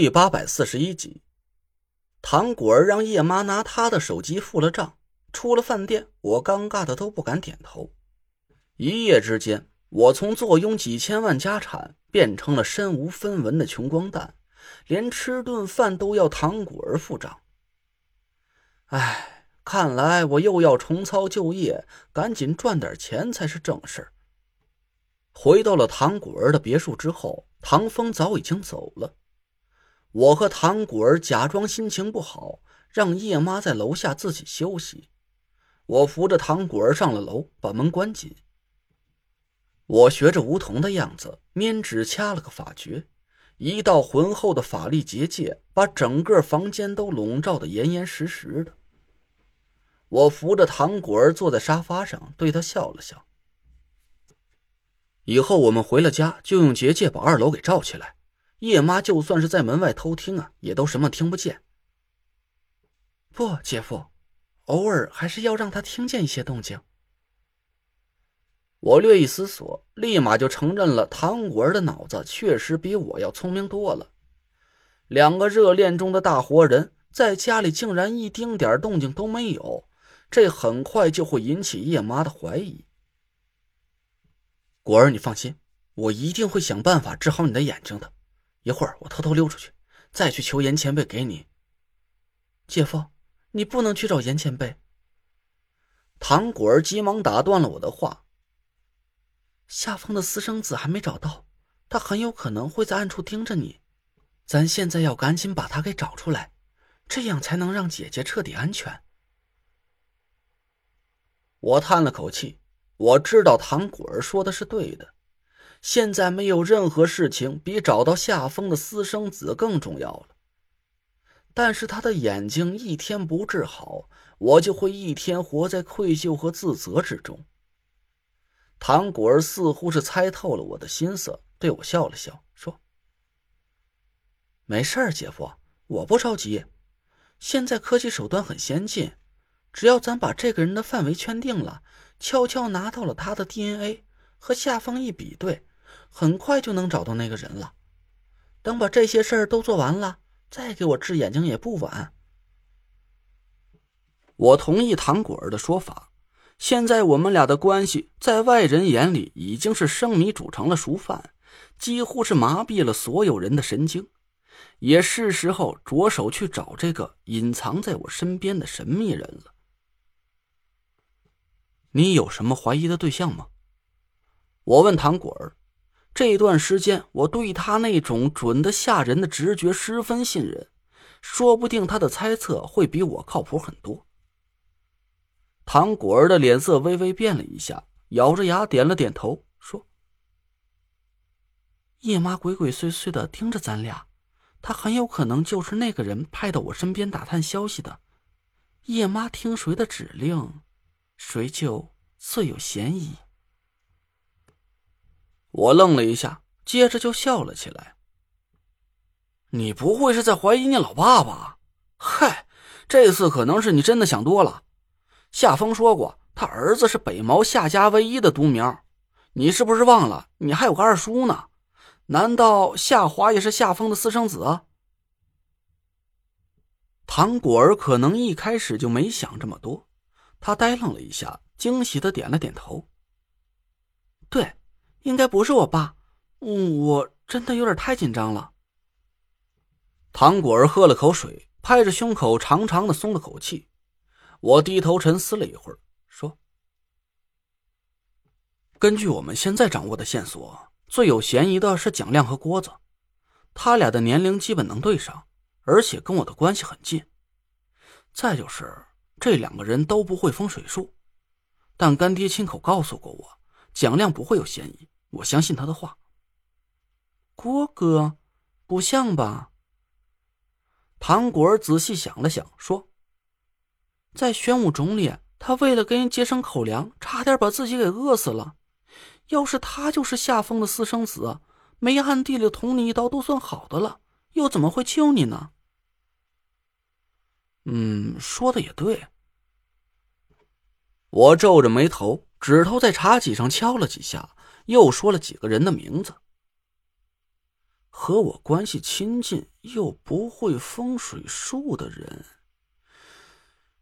第八百四十一集，唐果儿让叶妈拿他的手机付了账。出了饭店，我尴尬的都不敢点头。一夜之间，我从坐拥几千万家产变成了身无分文的穷光蛋，连吃顿饭都要唐果儿付账。哎，看来我又要重操旧业，赶紧赚点钱才是正事回到了唐果儿的别墅之后，唐风早已经走了。我和唐果儿假装心情不好，让叶妈在楼下自己休息。我扶着唐果儿上了楼，把门关紧。我学着梧桐的样子，拈指掐了个法诀，一道浑厚的法力结界把整个房间都笼罩的严严实实的。我扶着唐果儿坐在沙发上，对他笑了笑。以后我们回了家，就用结界把二楼给罩起来。叶妈就算是在门外偷听啊，也都什么听不见。不，姐夫，偶尔还是要让他听见一些动静。我略一思索，立马就承认了唐果儿的脑子确实比我要聪明多了。两个热恋中的大活人，在家里竟然一丁点动静都没有，这很快就会引起叶妈的怀疑。果儿，你放心，我一定会想办法治好你的眼睛的。一会儿我偷偷溜出去，再去求严前辈给你。姐夫，你不能去找严前辈。唐果儿急忙打断了我的话。夏风的私生子还没找到，他很有可能会在暗处盯着你。咱现在要赶紧把他给找出来，这样才能让姐姐彻底安全。我叹了口气，我知道唐果儿说的是对的。现在没有任何事情比找到夏风的私生子更重要了。但是他的眼睛一天不治好，我就会一天活在愧疚和自责之中。唐果儿似乎是猜透了我的心思，对我笑了笑，说：“没事，姐夫，我不着急。现在科技手段很先进，只要咱把这个人的范围圈定了，悄悄拿到了他的 DNA，和夏风一比对。”很快就能找到那个人了。等把这些事儿都做完了，再给我治眼睛也不晚。我同意唐果儿的说法。现在我们俩的关系，在外人眼里已经是生米煮成了熟饭，几乎是麻痹了所有人的神经。也是时候着手去找这个隐藏在我身边的神秘人了。你有什么怀疑的对象吗？我问唐果儿。这段时间，我对他那种准的吓人的直觉十分信任，说不定他的猜测会比我靠谱很多。唐果儿的脸色微微变了一下，咬着牙点了点头，说：“叶妈鬼鬼祟祟的盯着咱俩，他很有可能就是那个人派到我身边打探消息的。叶妈听谁的指令，谁就最有嫌疑。”我愣了一下，接着就笑了起来。你不会是在怀疑你老爸吧？嗨，这次可能是你真的想多了。夏风说过，他儿子是北毛夏家唯一的独苗，你是不是忘了？你还有个二叔呢？难道夏华也是夏风的私生子？唐果儿可能一开始就没想这么多，他呆愣了一下，惊喜的点了点头。对。应该不是我爸，嗯，我真的有点太紧张了。唐果儿喝了口水，拍着胸口长长的松了口气。我低头沉思了一会儿，说：“根据我们现在掌握的线索，最有嫌疑的是蒋亮和郭子，他俩的年龄基本能对上，而且跟我的关系很近。再就是这两个人都不会风水术，但干爹亲口告诉过我。”蒋亮不会有嫌疑，我相信他的话。郭哥，不像吧？唐果儿仔细想了想，说：“在玄武冢里，他为了给人节省口粮，差点把自己给饿死了。要是他就是夏风的私生子，没暗地里捅你一刀都算好的了，又怎么会救你呢？”嗯，说的也对。我皱着眉头。指头在茶几上敲了几下，又说了几个人的名字。和我关系亲近又不会风水术的人。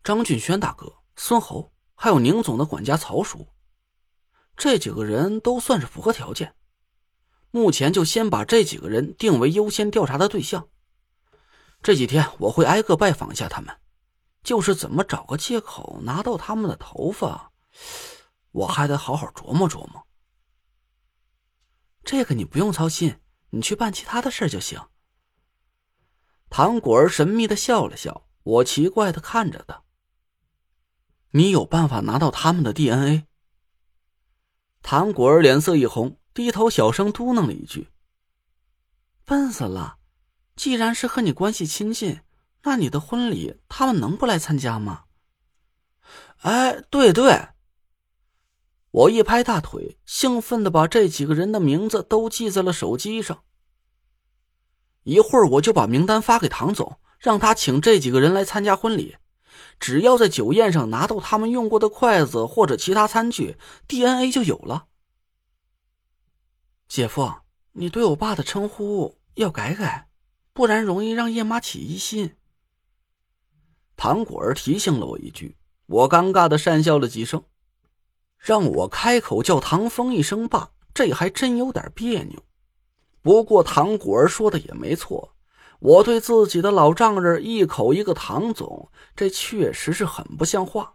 张俊轩大哥、孙侯，还有宁总的管家曹叔，这几个人都算是符合条件。目前就先把这几个人定为优先调查的对象。这几天我会挨个拜访一下他们，就是怎么找个借口拿到他们的头发，我还得好好琢磨琢磨。这个你不用操心，你去办其他的事就行。唐果儿神秘的笑了笑，我奇怪的看着他。你有办法拿到他们的 DNA？唐果儿脸色一红，低头小声嘟囔了一句：“笨死了！既然是和你关系亲近，那你的婚礼他们能不来参加吗？”哎，对对！我一拍大腿，兴奋的把这几个人的名字都记在了手机上。一会儿我就把名单发给唐总，让他请这几个人来参加婚礼。只要在酒宴上拿到他们用过的筷子或者其他餐具，DNA 就有了。姐夫，你对我爸的称呼要改改，不然容易让叶妈起疑心。唐果儿提醒了我一句，我尴尬的讪笑了几声。让我开口叫唐风一声爸，这还真有点别扭。不过唐果儿说的也没错。我对自己的老丈人一口一个唐总，这确实是很不像话。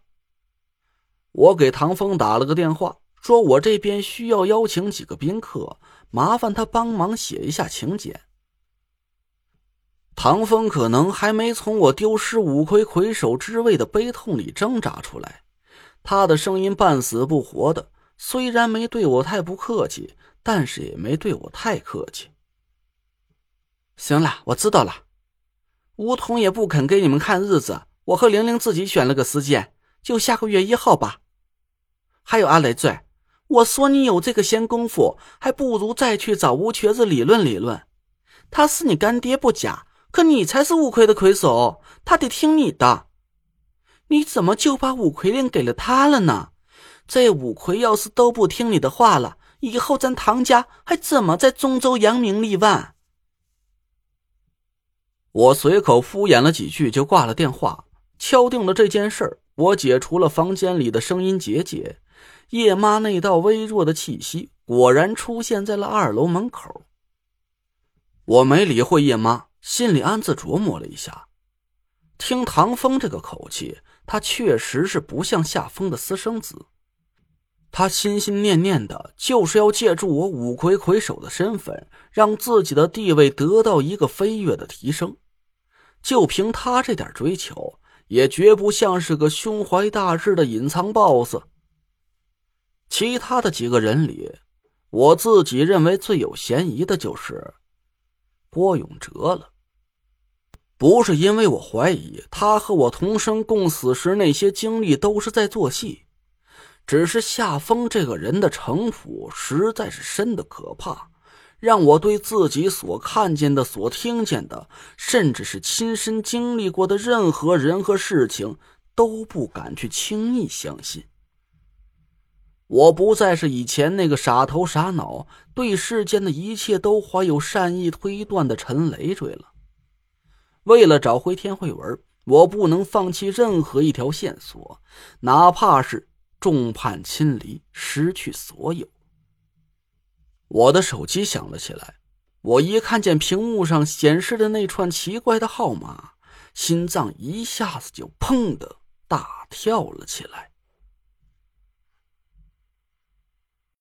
我给唐风打了个电话，说我这边需要邀请几个宾客，麻烦他帮忙写一下请柬。唐风可能还没从我丢失五魁魁首之位的悲痛里挣扎出来，他的声音半死不活的，虽然没对我太不客气，但是也没对我太客气。行了，我知道了。吴桐也不肯给你们看日子，我和玲玲自己选了个时间，就下个月一号吧。还有阿雷醉，我说你有这个闲工夫，还不如再去找吴瘸子理论理论。他是你干爹不假，可你才是五魁的魁首，他得听你的。你怎么就把五魁令给了他了呢？这五魁要是都不听你的话了，以后咱唐家还怎么在中州扬名立万？我随口敷衍了几句，就挂了电话。敲定了这件事儿，我解除了房间里的声音结界。叶妈那道微弱的气息果然出现在了二楼门口。我没理会叶妈，心里暗自琢磨了一下。听唐风这个口气，他确实是不像夏风的私生子。他心心念念的就是要借助我五魁魁首的身份，让自己的地位得到一个飞跃的提升。就凭他这点追求，也绝不像是个胸怀大志的隐藏 boss。其他的几个人里，我自己认为最有嫌疑的就是郭永哲了。不是因为我怀疑他和我同生共死时那些经历都是在做戏。只是夏风这个人的城府实在是深的可怕，让我对自己所看见的、所听见的，甚至是亲身经历过的任何人和事情，都不敢去轻易相信。我不再是以前那个傻头傻脑、对世间的一切都怀有善意推断的陈累赘了。为了找回天慧文，我不能放弃任何一条线索，哪怕是……众叛亲离，失去所有。我的手机响了起来，我一看见屏幕上显示的那串奇怪的号码，心脏一下子就砰的大跳了起来。